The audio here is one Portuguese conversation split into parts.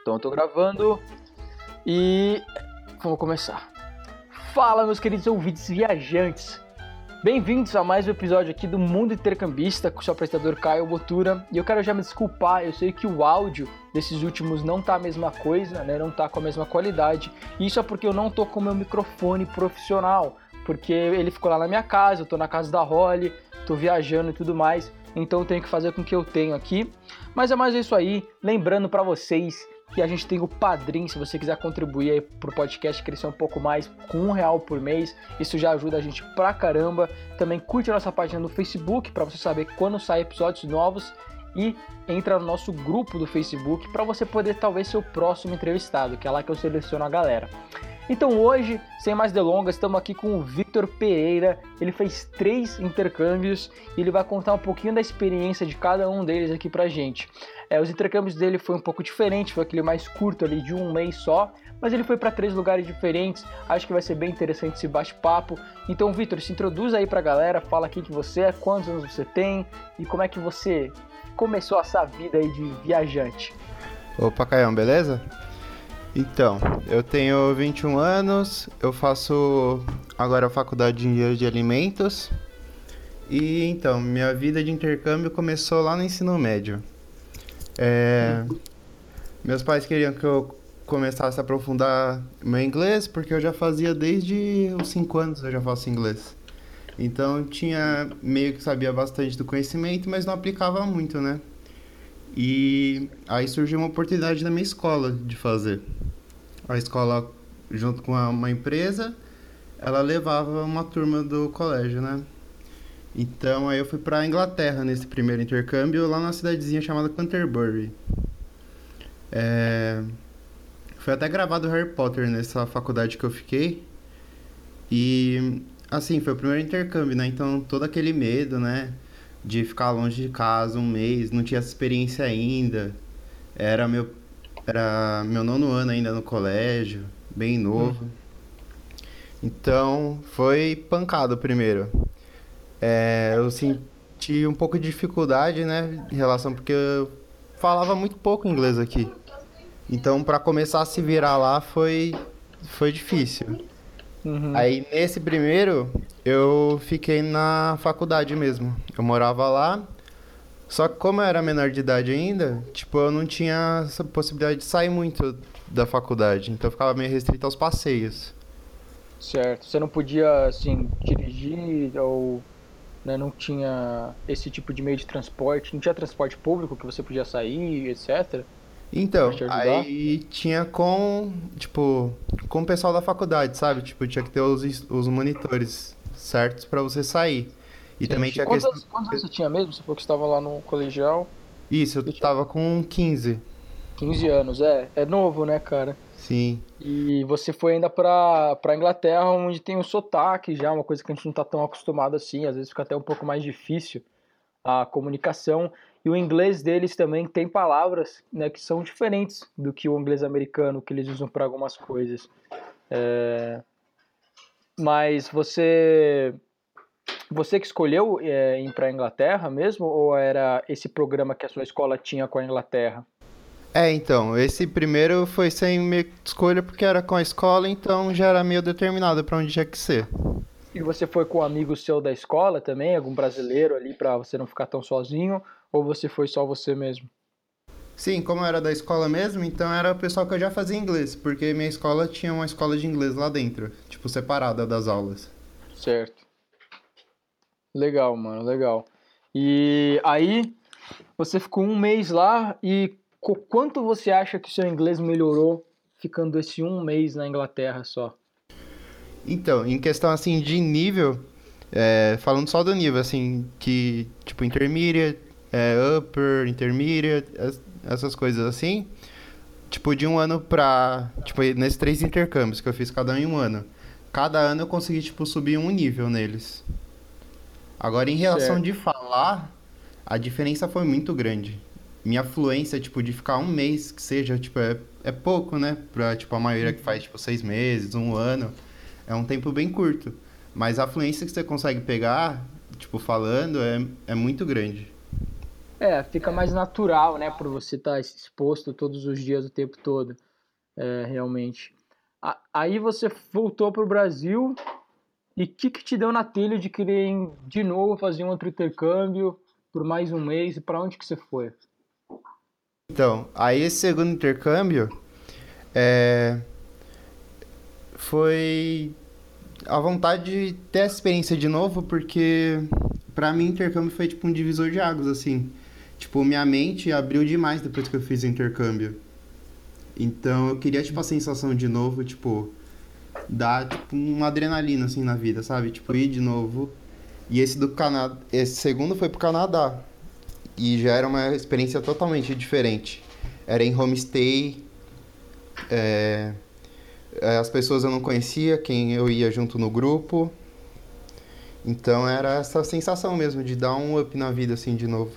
Então eu tô gravando e vamos começar. Fala, meus queridos ouvintes viajantes. Bem-vindos a mais um episódio aqui do Mundo Intercambista com o seu apresentador Caio Botura. E eu quero já me desculpar, eu sei que o áudio desses últimos não tá a mesma coisa, né? Não tá com a mesma qualidade. Isso é porque eu não tô com o meu microfone profissional, porque ele ficou lá na minha casa, eu tô na casa da Holly, tô viajando e tudo mais. Então eu tenho que fazer com o que eu tenho aqui. Mas é mais isso aí, lembrando para vocês que a gente tem o Padrim, se você quiser contribuir aí pro podcast crescer um pouco mais, com um real por mês, isso já ajuda a gente pra caramba. Também curte a nossa página no Facebook para você saber quando saem episódios novos e entra no nosso grupo do Facebook para você poder talvez ser o próximo entrevistado, que é lá que eu seleciono a galera. Então hoje, sem mais delongas, estamos aqui com o Victor Pereira. Ele fez três intercâmbios e ele vai contar um pouquinho da experiência de cada um deles aqui pra gente. É, os intercâmbios dele foi um pouco diferente, foi aquele mais curto ali de um mês só, mas ele foi para três lugares diferentes. Acho que vai ser bem interessante esse bate-papo. Então, Victor, se introduz aí pra galera, fala quem que você é, quantos anos você tem e como é que você começou essa vida aí de viajante. Opa, Caião, beleza? Então, eu tenho 21 anos, eu faço agora a faculdade de engenharia de alimentos. E então, minha vida de intercâmbio começou lá no ensino médio. É, meus pais queriam que eu começasse a aprofundar meu inglês, porque eu já fazia desde os 5 anos, eu já faço inglês. Então, tinha meio que sabia bastante do conhecimento, mas não aplicava muito, né? E aí surgiu uma oportunidade na minha escola de fazer. A escola, junto com uma empresa, ela levava uma turma do colégio, né? Então aí eu fui para Inglaterra nesse primeiro intercâmbio, lá na cidadezinha chamada Canterbury. É... Foi até gravado Harry Potter nessa faculdade que eu fiquei. E assim, foi o primeiro intercâmbio, né? Então todo aquele medo, né? de ficar longe de casa um mês, não tinha essa experiência ainda. Era meu, era meu nono ano ainda no colégio, bem novo. Uhum. Então foi pancado primeiro. É, eu senti um pouco de dificuldade, né, em relação porque eu falava muito pouco inglês aqui. Então para começar a se virar lá foi foi difícil. Uhum. Aí nesse primeiro eu fiquei na faculdade mesmo. Eu morava lá. Só que como eu era menor de idade ainda, tipo, eu não tinha essa possibilidade de sair muito da faculdade. Então eu ficava meio restrito aos passeios. Certo. Você não podia, assim, dirigir ou né, não tinha esse tipo de meio de transporte? Não tinha transporte público que você podia sair, etc? Então, aí tinha com, tipo, com o pessoal da faculdade, sabe? Tipo, tinha que ter os, os monitores certos para você sair. E Sim, também tinha quantos, questão... quantos anos você tinha mesmo? Você falou que estava lá no colegial. Isso, eu estava com 15. 15 anos, é. É novo, né, cara? Sim. E você foi ainda pra, pra Inglaterra, onde tem o sotaque já, uma coisa que a gente não tá tão acostumado assim, às vezes fica até um pouco mais difícil a comunicação. E o inglês deles também tem palavras né, que são diferentes do que o inglês americano, que eles usam para algumas coisas. É... Mas você você que escolheu é, ir para a Inglaterra mesmo, ou era esse programa que a sua escola tinha com a Inglaterra? É, então, esse primeiro foi sem minha escolha porque era com a escola, então já era meio determinado para onde tinha que ser. E você foi com um amigo seu da escola também, algum brasileiro ali para você não ficar tão sozinho, ou você foi só você mesmo? Sim, como era da escola mesmo, então era o pessoal que eu já fazia inglês, porque minha escola tinha uma escola de inglês lá dentro, tipo separada das aulas. Certo. Legal, mano, legal. E aí, você ficou um mês lá e quanto você acha que seu inglês melhorou ficando esse um mês na Inglaterra só? Então, em questão assim de nível, é, falando só do nível, assim, que tipo intermediate, é, upper, intermediate, essas coisas assim. Tipo, de um ano pra. Tipo, nesses três intercâmbios que eu fiz cada um em um ano. Cada ano eu consegui, tipo, subir um nível neles. Agora, em relação certo. de falar, a diferença foi muito grande. Minha fluência, tipo, de ficar um mês, que seja, tipo, é, é pouco, né? Pra, tipo, a maioria que faz, tipo, seis meses, um ano. É um tempo bem curto. Mas a fluência que você consegue pegar, tipo, falando, é, é muito grande. É, fica mais natural, né, por você estar tá exposto todos os dias, o tempo todo, é, realmente. Aí você voltou para o Brasil e o que, que te deu na telha de querer de novo fazer um outro intercâmbio por mais um mês? E para onde que você foi? Então, aí esse segundo intercâmbio é, foi a vontade de ter essa experiência de novo, porque para mim intercâmbio foi tipo um divisor de águas, assim. Tipo, minha mente abriu demais depois que eu fiz o intercâmbio. Então eu queria, tipo, a sensação de novo, tipo, dar, tipo, uma adrenalina, assim, na vida, sabe? Tipo, ir de novo. E esse do Canadá, esse segundo foi pro Canadá. E já era uma experiência totalmente diferente. Era em homestay, é, as pessoas eu não conhecia, quem eu ia junto no grupo. Então era essa sensação mesmo de dar um up na vida, assim, de novo.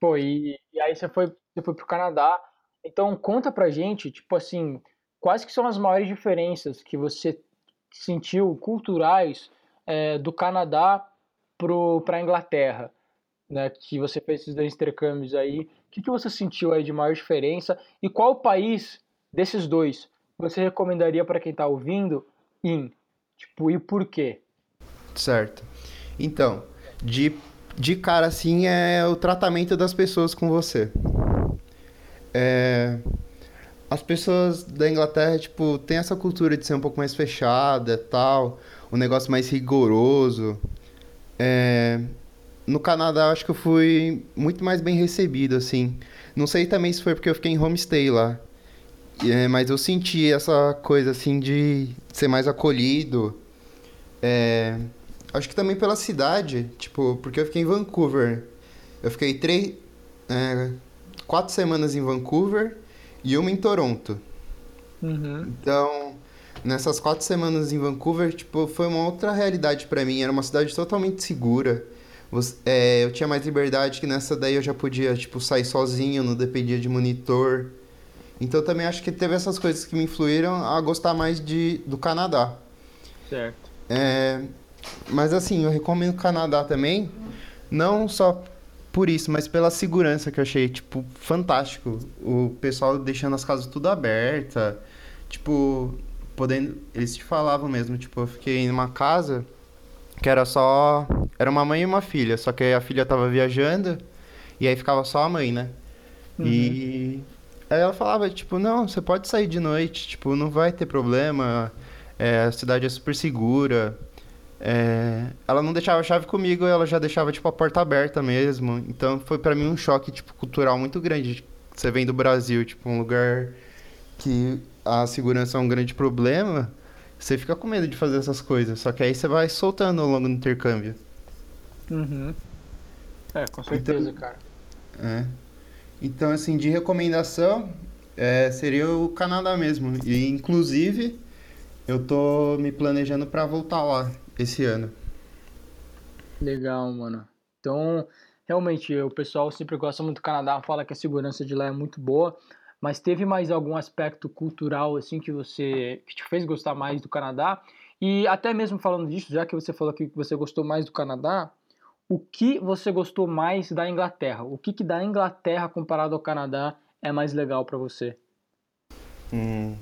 Pô, e, e aí você foi, você foi pro Canadá então conta pra gente, tipo assim, quais que são as maiores diferenças que você sentiu culturais é, do Canadá para a Inglaterra, né? Que você fez esses dois intercâmbios aí. O que, que você sentiu aí de maior diferença e qual país desses dois você recomendaria para quem está ouvindo ir? Tipo, e por quê? Certo. Então, de, de cara assim é o tratamento das pessoas com você. É, as pessoas da Inglaterra, tipo, tem essa cultura de ser um pouco mais fechada tal, um negócio mais rigoroso. É, no Canadá, acho que eu fui muito mais bem recebido, assim. Não sei também se foi porque eu fiquei em homestay lá. É, mas eu senti essa coisa, assim, de ser mais acolhido. É, acho que também pela cidade, tipo, porque eu fiquei em Vancouver. Eu fiquei três... É, quatro semanas em Vancouver e uma em Toronto. Uhum. Então, nessas quatro semanas em Vancouver, tipo, foi uma outra realidade para mim. Era uma cidade totalmente segura. É, eu tinha mais liberdade que nessa daí eu já podia, tipo, sair sozinho, não dependia de monitor. Então também acho que teve essas coisas que me influíram a gostar mais de, do Canadá. Certo. É, mas assim, eu recomendo o Canadá também, não só por isso, mas pela segurança que eu achei, tipo, fantástico. O pessoal deixando as casas tudo aberta, tipo, podendo. Eles te falavam mesmo, tipo, eu fiquei em uma casa que era só. Era uma mãe e uma filha, só que a filha tava viajando e aí ficava só a mãe, né? Uhum. E aí ela falava, tipo, não, você pode sair de noite, tipo, não vai ter problema, é, a cidade é super segura. É, ela não deixava a chave comigo, ela já deixava tipo a porta aberta mesmo. Então foi para mim um choque tipo cultural muito grande. Você vem do Brasil, tipo um lugar que a segurança é um grande problema, você fica com medo de fazer essas coisas. Só que aí você vai soltando ao longo do intercâmbio. Uhum. É, com certeza, então, cara. É. Então, assim, de recomendação, é, seria o Canadá mesmo. E, inclusive, eu tô me planejando para voltar lá esse ano. Legal, mano. Então, realmente, o pessoal sempre gosta muito do Canadá, fala que a segurança de lá é muito boa, mas teve mais algum aspecto cultural assim que você que te fez gostar mais do Canadá? E até mesmo falando disso, já que você falou que você gostou mais do Canadá, o que você gostou mais da Inglaterra? O que, que da Inglaterra comparado ao Canadá é mais legal para você? Hum,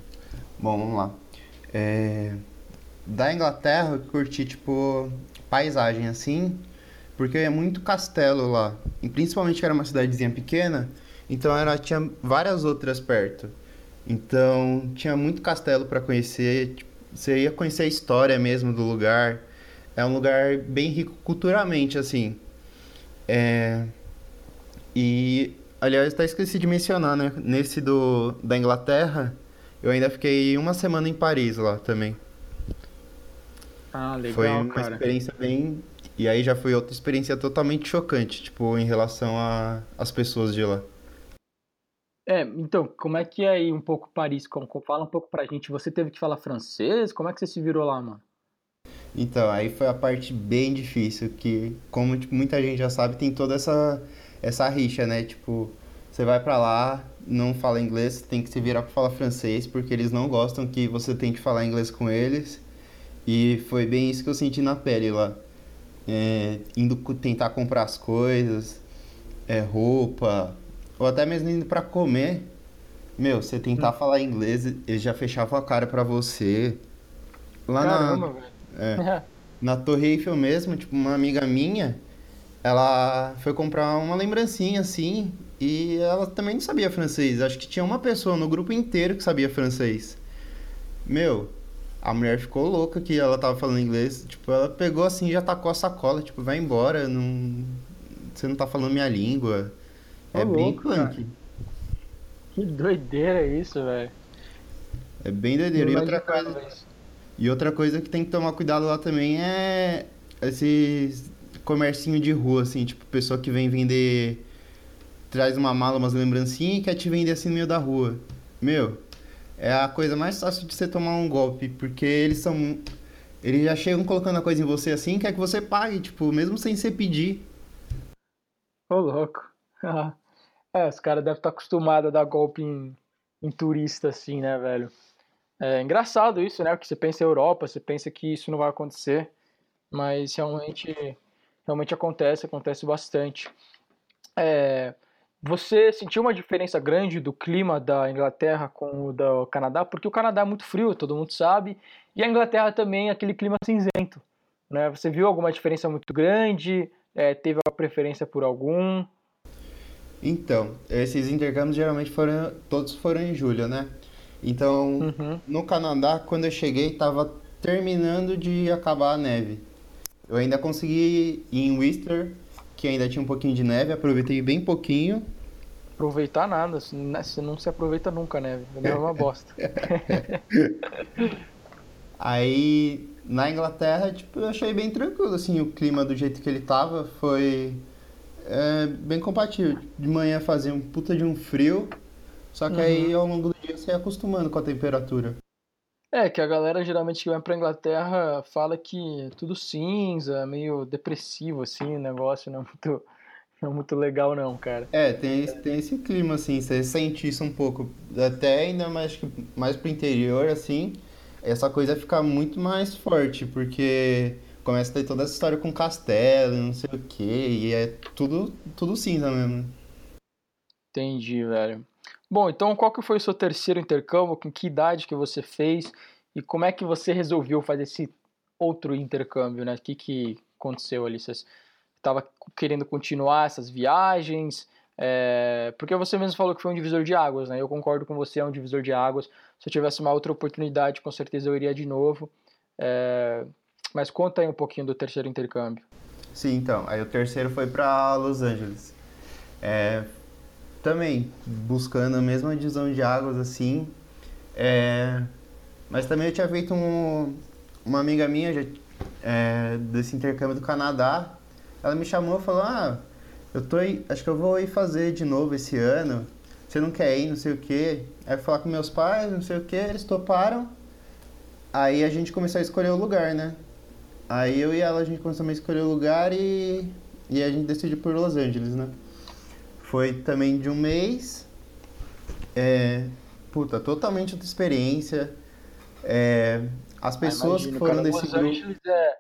bom, vamos lá. É, da Inglaterra, eu curti, tipo, paisagem assim, porque é muito castelo lá. E principalmente era uma cidadezinha pequena, então era, tinha várias outras perto. Então tinha muito castelo para conhecer, tipo, você ia conhecer a história mesmo do lugar. É um lugar bem rico culturalmente, assim. É... E, aliás, até esqueci de mencionar, né? Nesse do, da Inglaterra, eu ainda fiquei uma semana em Paris lá também. Ah, legal, Foi uma cara. experiência bem. E aí já foi outra experiência totalmente chocante, tipo, em relação às pessoas de lá. É, então, como é que é aí um pouco Paris? Como, fala um pouco pra gente. Você teve que falar francês? Como é que você se virou lá, mano? Então, aí foi a parte bem difícil, que, como tipo, muita gente já sabe, tem toda essa, essa rixa, né? Tipo, você vai pra lá, não fala inglês, tem que se virar pra falar francês, porque eles não gostam que você tente falar inglês com eles. E foi bem isso que eu senti na pele lá. É, indo tentar comprar as coisas. é, roupa, ou até mesmo indo pra comer, meu, você tentar Hum. falar inglês, eles já fechavam a cara pra você. Lá Caramba, na, velho. é, na Torre Eiffel mesmo, tipo, uma amiga minha, ela foi comprar uma lembrancinha assim, e ela também não sabia francês. Acho que tinha uma pessoa no grupo inteiro que sabia francês. Meu, a mulher ficou louca que ela tava falando inglês. Tipo, ela pegou assim e já tacou a sacola. Tipo, vai embora, não... você não tá falando minha língua. Ô, É bem punk. Que doideira isso, velho. É bem doideira. E outra coisa, isso. E outra coisa que tem que tomar cuidado lá também é esses comércinho de rua, assim, tipo, pessoa que vem vender, traz uma mala, umas lembrancinhas e quer te vender assim no meio da rua. Meu, é a coisa mais fácil de você tomar um golpe, porque eles são. Eles já chegam colocando a coisa em você assim, quer que você pague, tipo, mesmo sem você pedir. Ô, louco. É, os caras devem estar acostumados a dar golpe em, em turista, assim, né, velho? É engraçado isso, né? Porque você pensa Europa, você pensa que isso não vai acontecer, mas realmente, realmente acontece, acontece bastante. É, você sentiu uma diferença grande do clima da Inglaterra com o do Canadá? Porque o Canadá é muito frio, todo mundo sabe, e a Inglaterra também é aquele clima cinzento, né? Você viu alguma diferença muito grande? É, teve uma preferência por algum? Então, esses intercâmbios geralmente foram, todos foram em julho, né? Então, Uhum. no Canadá, quando eu cheguei, tava terminando de acabar a neve. Eu ainda consegui ir em Whistler, que ainda tinha um pouquinho de neve, aproveitei bem pouquinho. Aproveitar nada, né? você não se aproveita nunca, né? É uma bosta. Aí, na Inglaterra, tipo, eu achei bem tranquilo, assim, o clima do jeito que ele tava, foi é, bem compatível. De manhã fazia um puta de um frio, só que aí ao longo ia acostumando com a temperatura. É, que a galera geralmente que vai pra Inglaterra fala que é tudo cinza, meio depressivo, assim, o negócio não é muito, não é muito legal não, cara. É, tem, esse- tem esse clima, assim, você sente isso um pouco, até ainda mais, mais pro interior, assim, essa coisa fica muito mais forte, porque começa a ter toda essa história com castelo, não sei o quê, e é tudo, tudo cinza mesmo. Entendi, velho. Bom, então qual que foi o seu terceiro intercâmbio? Com que idade que você fez? E como é que você resolveu fazer esse outro intercâmbio, né? O que que aconteceu ali? Você estava querendo continuar essas viagens? É, porque você mesmo falou que foi um divisor de águas, né? Eu concordo com você, é um divisor de águas. Se eu tivesse uma outra oportunidade, com certeza eu iria de novo. É, mas conta aí um pouquinho do terceiro intercâmbio. Sim, então, aí o terceiro foi pra Los Angeles. É, também buscando a mesma divisão de águas, assim, é, mas também eu tinha feito um, uma amiga minha já, é, desse intercâmbio do Canadá, ela me chamou e falou, ah, eu tô acho que eu vou ir fazer de novo esse ano, você não quer ir, não sei o quê. Aí falar com meus pais, não sei o quê, eles toparam, aí a gente começou a escolher o lugar, né? Aí eu e ela, a gente começou a escolher o lugar e, e a gente decidiu por Los Angeles, né? Foi também de um mês. É, puta, totalmente outra experiência. É, as pessoas que imagino, foram cara, desse Los grupo. Angeles é,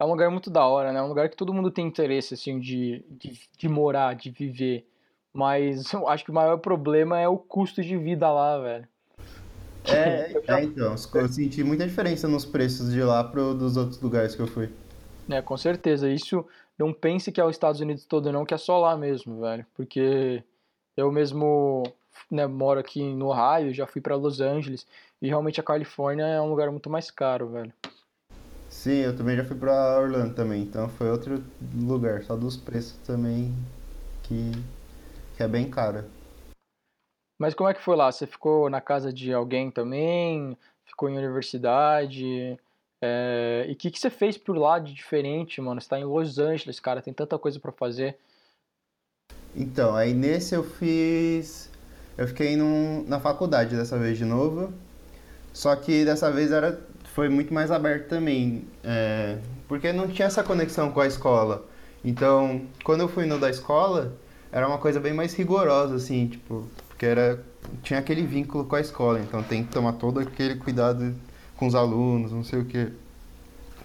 é um lugar muito da hora, né? É um lugar que todo mundo tem interesse, assim, de, de, de morar, de viver. Mas eu acho que o maior problema é o custo de vida lá, velho. É, já- é, então, eu senti muita diferença nos preços de lá pro dos outros lugares que eu fui. É, com certeza. Isso não pense que é os Estados Unidos todo, não, que é só lá mesmo, velho. Porque eu mesmo, né, moro aqui no Ohio, já fui pra Los Angeles, e realmente a Califórnia é um lugar muito mais caro, velho. Sim, eu também já fui pra Orlando também, então foi outro lugar, só dos preços também que, que é bem caro. Mas como é que foi lá? Você ficou na casa de alguém também? Ficou em universidade? É, E o que que você fez por lá de diferente, mano? Você tá em Los Angeles, cara, tem tanta coisa pra fazer. Então, aí nesse eu fiz. Eu fiquei num- na faculdade dessa vez de novo. Só que dessa vez era, foi muito mais aberto também. é, porque não tinha essa conexão com a escola. Então, quando eu fui no da escola, era uma coisa bem mais rigorosa, assim, tipo, porque era, tinha aquele vínculo com a escola. Então tem que tomar todo aquele cuidado com os alunos, não sei o quê.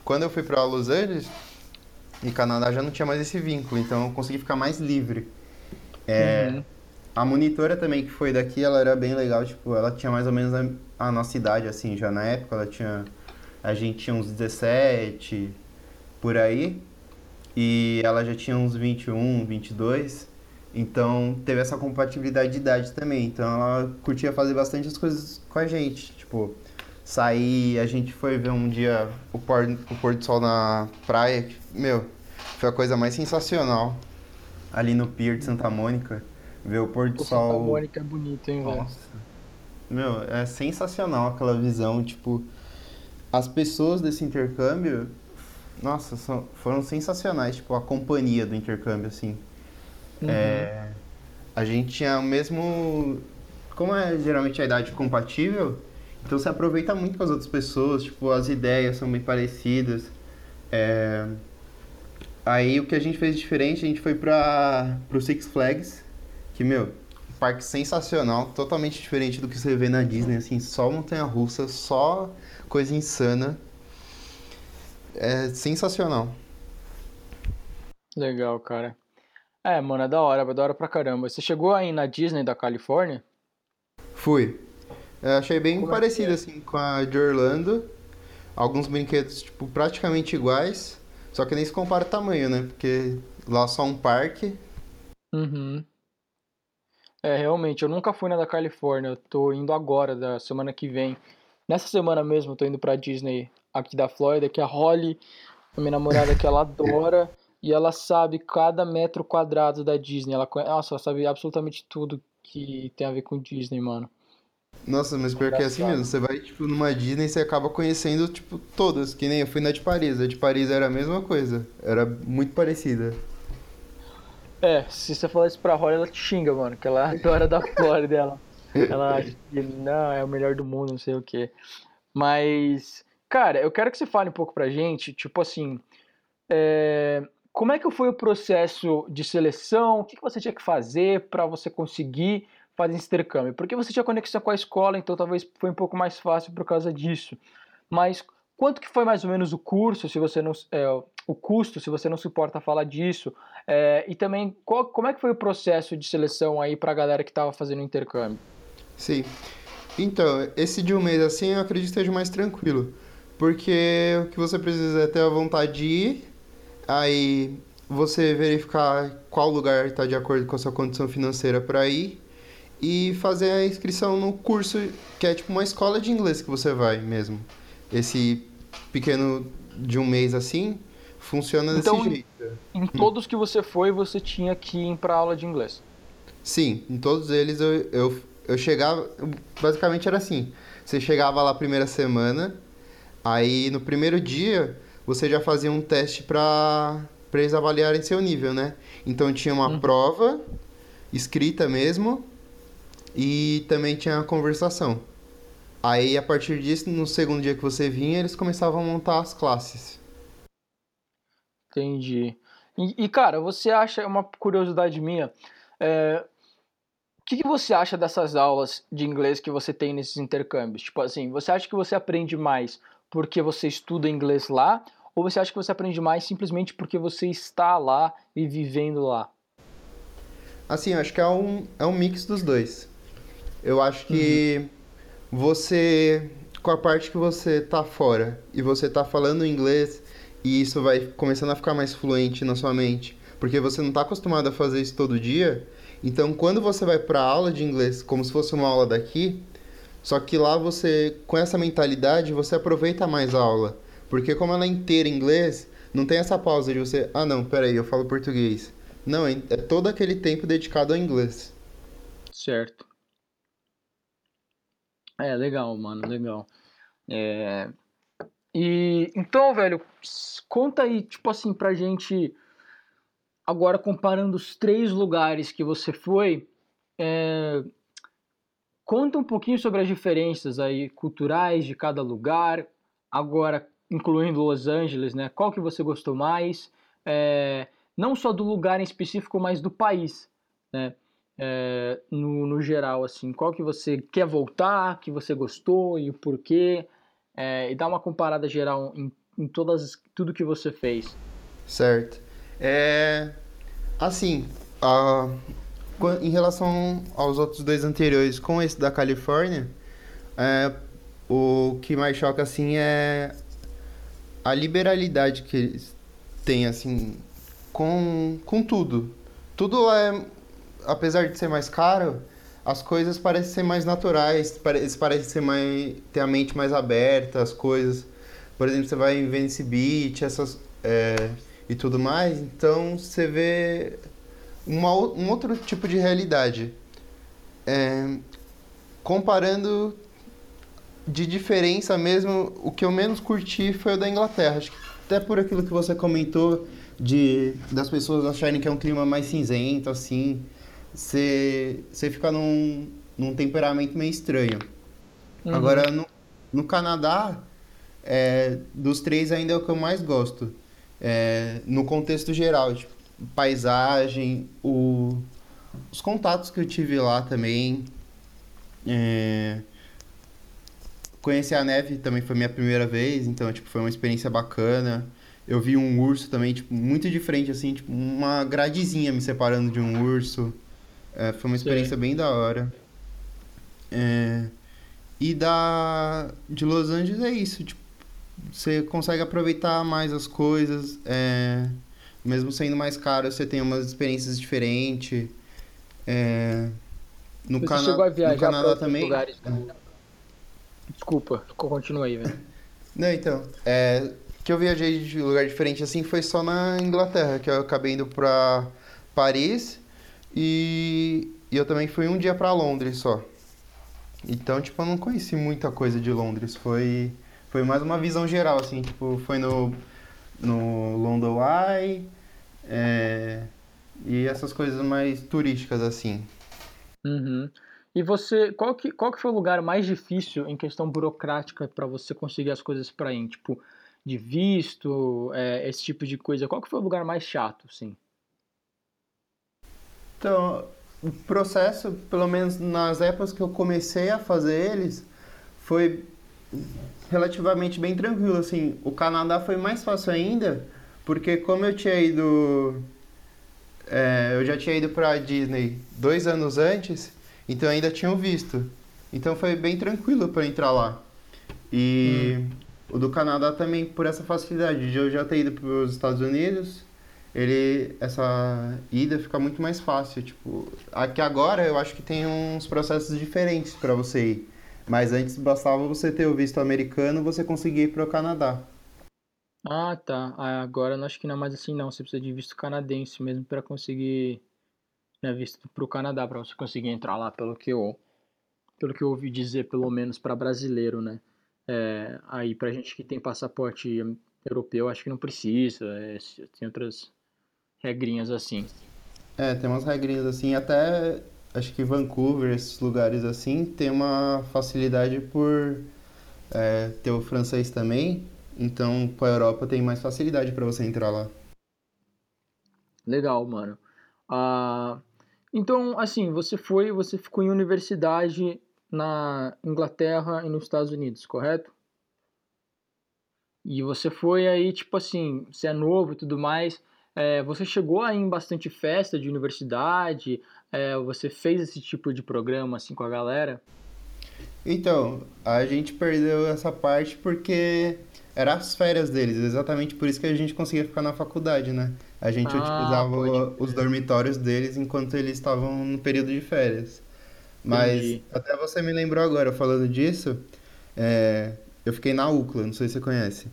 Quando eu fui para Los Angeles e Canadá já não tinha mais esse vínculo, então eu consegui ficar mais livre. É, uhum. A monitora também que foi daqui, ela era bem legal, tipo, ela tinha mais ou menos a, a nossa idade, assim, já na época, ela tinha... A gente tinha uns 17, por aí, e ela já tinha uns 21, 22, então teve essa compatibilidade de idade também, então ela curtia fazer bastante as coisas com a gente, tipo, sair, a gente foi ver um dia o pôr, o pôr do sol na praia, meu, foi a coisa mais sensacional ali no Pier de Santa Mônica. Ver o pôr do sol. Santa Mônica é bonito, hein, velho? Nossa. Meu, é sensacional aquela visão, tipo. As pessoas desse intercâmbio, nossa, são, foram sensacionais, tipo, a companhia do intercâmbio, assim. Uhum. É, a gente tinha o mesmo. Como é geralmente a idade compatível, então você aproveita muito com as outras pessoas, tipo, as ideias são bem parecidas. É, Aí o que a gente fez diferente, a gente foi para pro Six Flags, que, meu, um parque sensacional, totalmente diferente do que você vê na Disney, assim, só montanha-russa, só coisa insana. É sensacional. Legal, cara. É, mano, é da hora, é da hora pra caramba. Você chegou aí na Disney da Califórnia? Fui. Eu achei bem Como é parecido, é? assim, com a de Orlando. Alguns brinquedos, tipo, praticamente iguais. Só que nem se compara o tamanho, né? Porque lá só um parque. Uhum. É, realmente, eu nunca fui na da Califórnia. Eu tô indo agora, da semana que vem. Nessa semana mesmo, eu tô indo pra Disney aqui da Flórida, que a Holly, a minha namorada, que ela adora. e ela sabe cada metro quadrado da Disney. Ela, nossa, ela sabe absolutamente tudo que tem a ver com Disney, mano. Nossa, mas pior que é assim mesmo. Você vai, tipo, numa Disney e você acaba conhecendo, tipo, todas. Que nem eu fui na de Paris. A de Paris era a mesma coisa. Era muito parecida. É, se você falar isso pra Holly, ela te xinga, mano. Que ela adora da Flórida dela. Ela acha que não, é o melhor do mundo, não sei o quê. Mas, cara, eu quero que você fale um pouco pra gente, tipo assim. É, como é que foi o processo de seleção? O que, que você tinha que fazer para você conseguir fazem intercâmbio. Porque você tinha conexão com a escola, então talvez foi um pouco mais fácil por causa disso. Mas quanto que foi mais ou menos o curso, se você não, é, o custo, se você não se importa falar disso, é, e também qual, como é que foi o processo de seleção aí para a galera que estava fazendo intercâmbio? Sim. Então, esse de um mês assim, eu acredito que esteja mais tranquilo, porque o que você precisa é ter a vontade de ir, aí você verificar qual lugar está de acordo com a sua condição financeira para ir e fazer a inscrição no curso, que é tipo uma escola de inglês que você vai mesmo. Esse pequeno de um mês assim, funciona então, desse jeito. Em todos que você foi, você tinha que ir para aula de inglês? Sim, em todos eles eu, eu, eu chegava. Basicamente era assim: você chegava lá a primeira semana, aí no primeiro dia você já fazia um teste para eles avaliarem seu nível, né? Então tinha uma uhum. prova escrita mesmo, e também tinha a conversação. Aí, a partir disso, no segundo dia que você vinha, eles começavam a montar as classes. Entendi. E, e cara, você acha, uma curiosidade minha, é, o que, que, você acha dessas aulas de inglês que você tem nesses intercâmbios? Tipo assim, você acha que você aprende mais porque você estuda inglês lá? Ou você acha que você aprende mais simplesmente porque você está lá e vivendo lá? Assim, eu acho que é um, é um mix dos dois. Eu acho que uhum. você, com a parte que você tá fora e você tá falando inglês, e isso vai começando a ficar mais fluente na sua mente, porque você não tá acostumado a fazer isso todo dia. Então, quando você vai para aula de inglês, como se fosse uma aula daqui, só que lá você, com essa mentalidade, você aproveita mais a aula. Porque como ela é inteira em inglês, não tem essa pausa de você, ah não, peraí, eu falo português. Não, é, é todo aquele tempo dedicado ao inglês. Certo. É, legal, mano, legal. É... E então, velho, conta aí, tipo assim, pra gente, agora comparando os três lugares que você foi, é... conta um pouquinho sobre as diferenças aí culturais de cada lugar, agora incluindo Los Angeles, né? Qual que você gostou mais? É... Não só do lugar em específico, mas do país, né? É, no, no geral, assim, qual que você quer voltar, que você gostou e o porquê, é, e dar uma comparada geral em, em todas, tudo que você fez. Certo. É, assim, em relação aos outros dois anteriores, com esse da Califórnia, é, o que mais choca assim é a liberalidade que eles têm assim com, com tudo. Tudo é apesar de ser mais caro, as coisas parecem ser mais naturais, eles parecem ser mais ter a mente mais aberta, as coisas. Por exemplo, você vai em Venice Beach, essas é, e tudo mais, então você vê uma, um outro tipo de realidade. É, comparando de diferença mesmo, o que eu menos curti foi o da Inglaterra. Acho que até por aquilo que você comentou de das pessoas acharem que é um clima mais cinzento, assim, você, fica num, num temperamento meio estranho. Uhum. Agora, no, no Canadá, é, dos três ainda é o que eu mais gosto. É, no contexto geral, tipo, paisagem, o, os contatos que eu tive lá também. É, conhecer a neve também foi minha primeira vez, então tipo, foi uma experiência bacana. Eu vi um urso também, tipo, muito diferente, assim, tipo, uma gradezinha me separando de um urso. É, foi uma experiência Sim. bem da hora. É, e da de Los Angeles é isso, tipo, você consegue aproveitar mais as coisas, é, mesmo sendo mais caro, você tem umas experiências diferentes. É, no, você cana chegou a viajar no Canadá também. Lugares, né? Desculpa, continua aí, velho. Não, então, é, que eu viajei de lugar diferente assim foi só na Inglaterra, que eu acabei indo pra Paris e, eu também fui um dia para Londres só. Então, tipo, eu não conheci muita coisa de Londres. Foi, foi mais uma visão geral, assim. Tipo, foi no, no London Eye é, e essas coisas mais turísticas, assim. Uhum. E você, qual que, qual que foi o lugar mais difícil em questão burocrática para você conseguir as coisas para ir? Tipo, de visto, é, esse tipo de coisa. Qual que foi o lugar mais chato, sim? Então, o processo, pelo menos nas épocas que eu comecei a fazer eles, foi relativamente bem tranquilo, assim. O Canadá foi mais fácil ainda, porque como eu tinha ido... É, eu já tinha ido para Disney dois anos antes, então ainda tinha o visto. Então foi bem tranquilo para entrar lá. E hum. o do Canadá também por essa facilidade de eu já ter ido para os Estados Unidos ele essa ida fica muito mais fácil, tipo, aqui agora eu acho que tem uns processos diferentes para você ir, mas antes bastava você ter o visto americano, você conseguir ir para o Canadá. Ah, tá. Ah, agora acho que não é mais assim não, você precisa de visto canadense mesmo para conseguir né, visto para o Canadá para você conseguir entrar lá, pelo que eu pelo que eu ouvi dizer, pelo menos para brasileiro, né? É, aí pra gente que tem passaporte europeu, acho que não precisa, é, tem outras regrinhas assim. É, tem umas regrinhas assim, até acho que Vancouver, esses lugares assim, tem uma facilidade por é, ter o francês também, então para a Europa tem mais facilidade para você entrar lá. Legal, mano. Ah, então, assim, você foi, você ficou em universidade na Inglaterra e nos Estados Unidos, correto? E você foi aí, tipo assim, você é novo e tudo mais, é, você chegou aí em bastante festa de universidade? É, você fez esse tipo de programa assim com a galera? Então, a gente perdeu essa parte porque eram as férias deles, exatamente por isso que a gente conseguia ficar na faculdade, né? A gente ah, utilizava os dormitórios deles enquanto eles estavam no período de férias. Mas Entendi. até você me lembrou agora, falando disso, é, eu fiquei na UCLA, não sei se você conhece.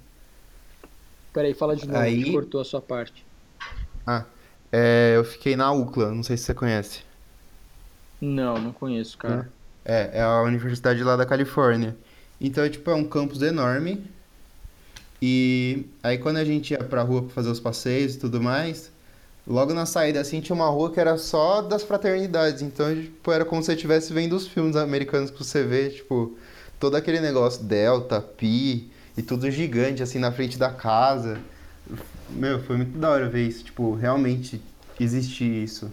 Peraí, fala de novo, Aí... que cortou a sua parte. Ah, é, eu fiquei na UCLA, não sei se você conhece. Não, não conheço, cara. É, é a universidade lá da Califórnia. Então, tipo, é um campus enorme. E aí quando a gente ia pra rua pra fazer os passeios e tudo mais, logo na saída assim tinha uma rua que era só das fraternidades. Então, tipo, era como se você estivesse vendo os filmes americanos que você vê, tipo, todo aquele negócio Delta, Pi e tudo gigante assim na frente da casa. Meu, foi muito da hora ver isso. Tipo, realmente existe isso.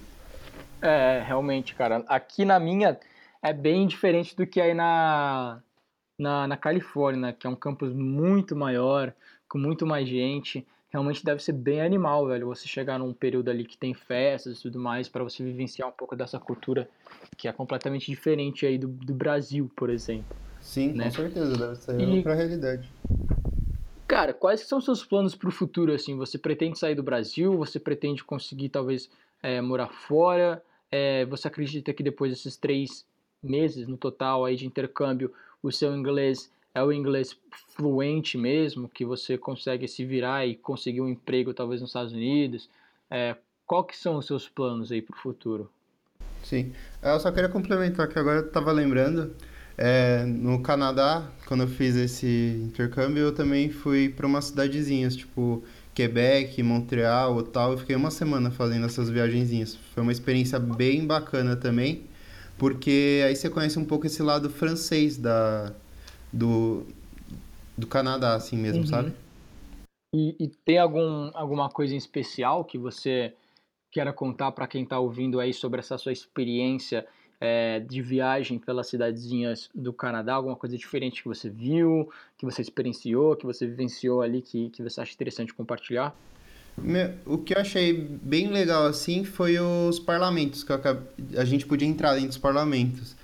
É, realmente, cara. Aqui na minha é bem diferente do que aí na, na, na Califórnia, né? que é um campus muito maior, com muito mais gente. realmente deve ser bem animal, velho. Você chegar num período ali que tem festas e tudo mais, para você vivenciar um pouco dessa cultura que é completamente diferente aí do, do Brasil, por exemplo. Sim, né? com certeza, deve ser e... outra realidade. Cara, quais são seus planos para o futuro, assim? Você pretende sair do Brasil? Você pretende conseguir, talvez, é, morar fora? É, você acredita que depois desses três meses no total aí de intercâmbio, o seu inglês é o inglês fluente mesmo, que você consegue se virar e conseguir um emprego talvez nos Estados Unidos? É, qual que são os seus planos aí para o futuro? Sim, eu só queria complementar que agora eu estava lembrando, é, no Canadá, quando eu fiz esse intercâmbio, eu também fui para umas cidadezinhas, tipo Quebec, Montreal, Ottawa, eu fiquei uma semana fazendo essas viagenzinhas. Foi uma experiência bem bacana também, porque aí você conhece um pouco esse lado francês da, do, do Canadá, assim mesmo, uhum. sabe? E, e, tem algum, alguma coisa em especial que você queira contar para quem está ouvindo aí sobre essa sua experiência é, de viagem pelas cidadezinhas do Canadá? Alguma coisa diferente que você viu, que você experienciou, que você vivenciou ali, que, que você acha interessante compartilhar? O que eu achei bem legal assim foi os parlamentos, que a gente podia entrar dentro dos parlamentos.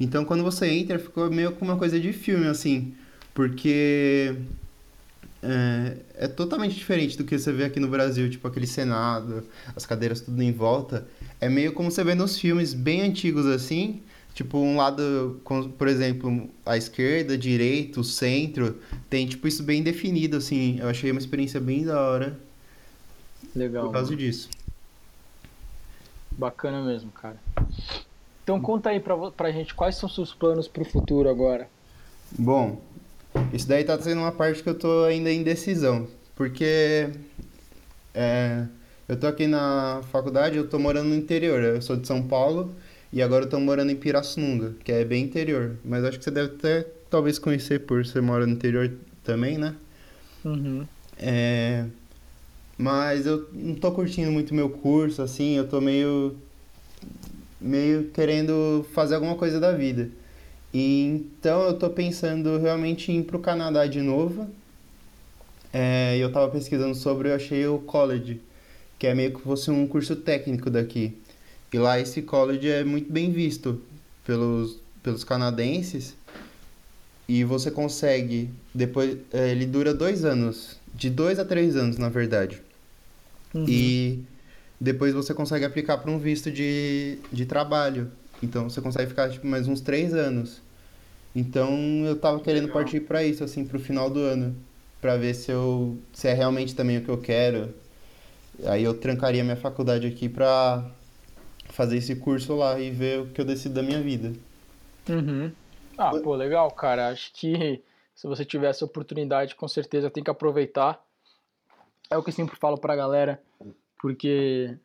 Então quando você entra, ficou meio com uma coisa de filme, assim, porque é, é, totalmente diferente do que você vê aqui no Brasil, tipo aquele Senado, as cadeiras tudo em volta. É meio como você vê nos filmes bem antigos assim, tipo um lado, por exemplo, a esquerda, a direita, o centro, tem tipo isso bem definido, assim. Eu achei uma experiência bem da hora. Legal. Por causa mano. disso. Bacana mesmo, cara. Então conta aí pra, pra gente quais são seus planos pro futuro agora. Bom, isso daí tá sendo uma parte que eu tô ainda em decisão. Porque é, eu tô aqui na faculdade, eu tô morando no interior. Eu sou de São Paulo e agora eu tô morando em Pirassununga, que é bem interior. Mas acho que você deve até talvez conhecer por você mora no interior também, né? Uhum. É, mas eu não tô curtindo muito meu curso, assim, eu tô meio meio querendo fazer alguma coisa da vida. E, então eu tô pensando realmente em ir pro Canadá de novo. É, eu tava pesquisando sobre, eu achei o college, que é meio que fosse um curso técnico daqui. E lá esse college é muito bem visto pelos, pelos canadenses. E você consegue, depois, é, ele dura dois anos, de dois a três anos, na verdade. Uhum. E depois você consegue aplicar para um visto de, de trabalho. Então você consegue ficar tipo, mais uns três anos. Então eu tava querendo Legal. partir para isso, assim, pro final do ano. para ver se eu se é realmente também o que eu quero. Aí eu trancaria minha faculdade aqui pra fazer esse curso lá e ver o que eu decido da minha vida. Uhum. Ah, pô, legal, cara. Acho que se você tiver essa oportunidade, com certeza tem que aproveitar. É o que eu sempre falo pra galera porque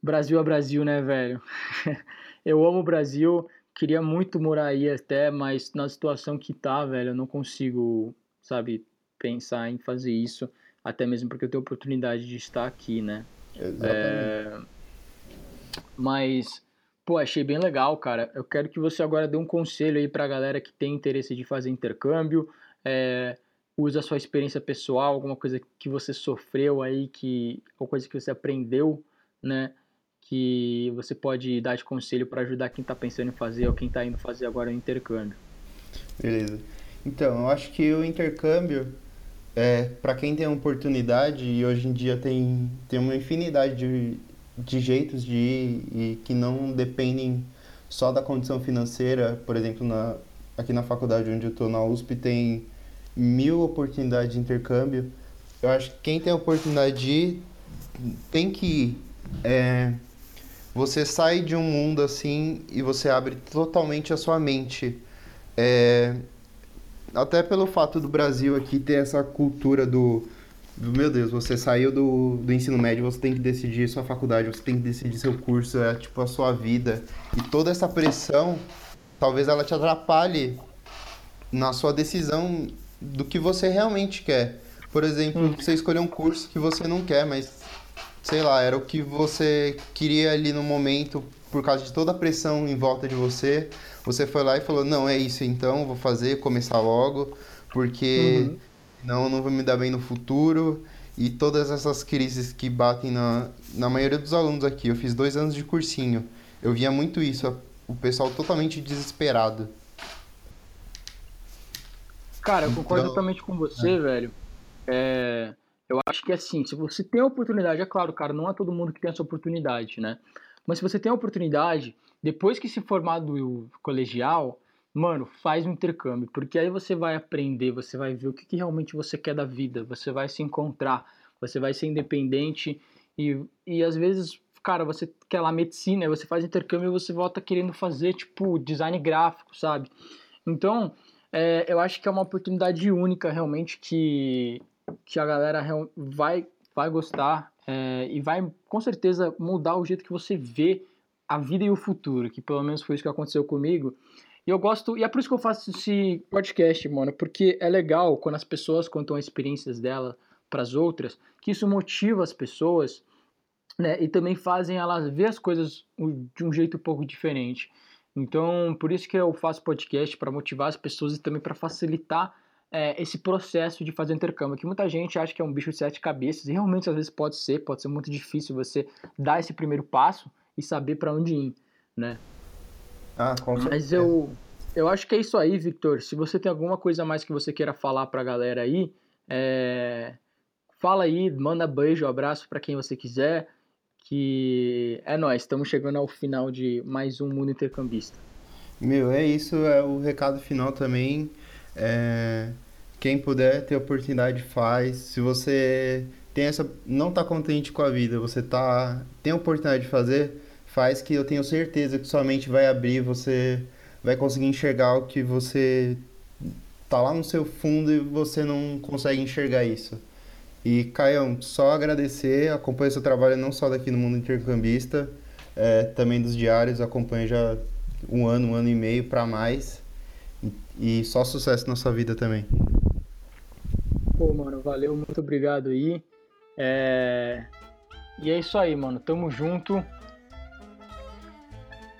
Brasil é Brasil, né, velho? eu amo o Brasil, queria muito morar aí até, mas na situação que tá, velho, eu não consigo, sabe, pensar em fazer isso, até mesmo porque eu tenho oportunidade de estar aqui, né? Exatamente. É... Mas, pô, achei bem legal, cara. Eu quero que você agora dê um conselho aí pra galera que tem interesse de fazer intercâmbio, é usa a sua experiência pessoal, alguma coisa que você sofreu aí, que ou coisa que você aprendeu, né? Que você pode dar de conselho para ajudar quem está pensando em fazer ou quem está indo fazer agora o intercâmbio. Beleza. Então, eu acho que o intercâmbio, é, para quem tem oportunidade, e hoje em dia tem, tem uma infinidade de, de jeitos de ir e que não dependem só da condição financeira, por exemplo, na, aqui na faculdade onde eu estou, na USP, tem mil oportunidades de intercâmbio. Eu acho que quem tem a oportunidade de ir, tem que ir. É, você sai de um mundo assim e você abre totalmente a sua mente. É, até pelo fato do Brasil aqui ter essa cultura do, do, meu Deus, você saiu do, do ensino médio, você tem que decidir sua faculdade, você tem que decidir seu curso, é tipo a sua vida. E toda essa pressão, talvez ela te atrapalhe na sua decisão do que você realmente quer. Por exemplo, hum. você escolher um curso que você não quer, mas sei lá, era o que você queria ali no momento por causa de toda a pressão em volta de você. Você foi lá e falou: "Não, é isso então, vou fazer, começar logo, porque uhum. não não vou me dar bem no futuro". e todas essas crises que batem na, na maioria dos alunos aqui. Eu fiz dois anos de cursinho. Eu via muito isso, o pessoal totalmente desesperado. Cara, eu concordo então, totalmente com você, é. velho. É, eu acho que assim, se você tem a oportunidade, é claro, cara, não é todo mundo que tem essa oportunidade, né? Mas se você tem a oportunidade, depois que se formar do colegial, mano, faz um intercâmbio, porque aí você vai aprender, você vai ver o que, que realmente você quer da vida, você vai se encontrar, você vai ser independente. E, e às vezes, cara, você quer lá medicina, você faz intercâmbio e você volta querendo fazer, tipo, design gráfico, sabe? Então, é, eu acho que é uma oportunidade única realmente que, que a galera vai, vai gostar é, e vai com certeza mudar o jeito que você vê a vida e o futuro, que pelo menos foi isso que aconteceu comigo. E eu gosto, e é por isso que eu faço esse podcast, mano, porque é legal quando as pessoas contam as experiências dela para as outras, que isso motiva as pessoas, né, e também fazem elas ver as coisas de um jeito um pouco diferente. Então, por isso que eu faço podcast para motivar as pessoas e também para facilitar é, esse processo de fazer intercâmbio, que muita gente acha que é um bicho de sete cabeças, e realmente às vezes pode ser, pode ser muito difícil você dar esse primeiro passo e saber para onde ir, né? Ah, com certeza. Mas eu, eu acho que é isso aí, Victor. Se você tem alguma coisa mais que você queira falar pra galera aí, é... fala aí, manda beijo, abraço para quem você quiser. Que é nós, estamos chegando ao final de mais um Mundo Intercambista. Meu, é isso, é o recado final também. É... Quem puder ter oportunidade faz. Se você tem essa não tá contente com a vida, você tá tem oportunidade de fazer, faz que eu tenho certeza que sua mente vai abrir, você vai conseguir enxergar o que você tá lá no seu fundo e você não consegue enxergar isso. E Caio, só agradecer, acompanho seu trabalho não só daqui no Mundo Intercambista, é, também dos diários, acompanho já um ano, um ano e meio para mais. E só sucesso na sua vida também. Valeu, muito obrigado aí. É... E é isso aí, mano. Tamo junto.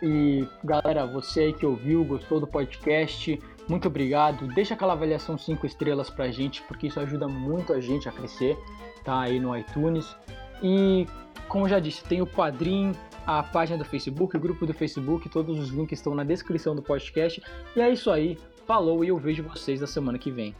E galera, você aí que ouviu, gostou do podcast, muito obrigado. Deixa aquela avaliação 5 estrelas pra gente, porque isso ajuda muito a gente a crescer, tá? Aí no iTunes. E como já disse, tem o Padrim, a página do Facebook, o grupo do Facebook, todos os links estão na descrição do podcast. E é isso aí. Falou e eu vejo vocês na semana que vem.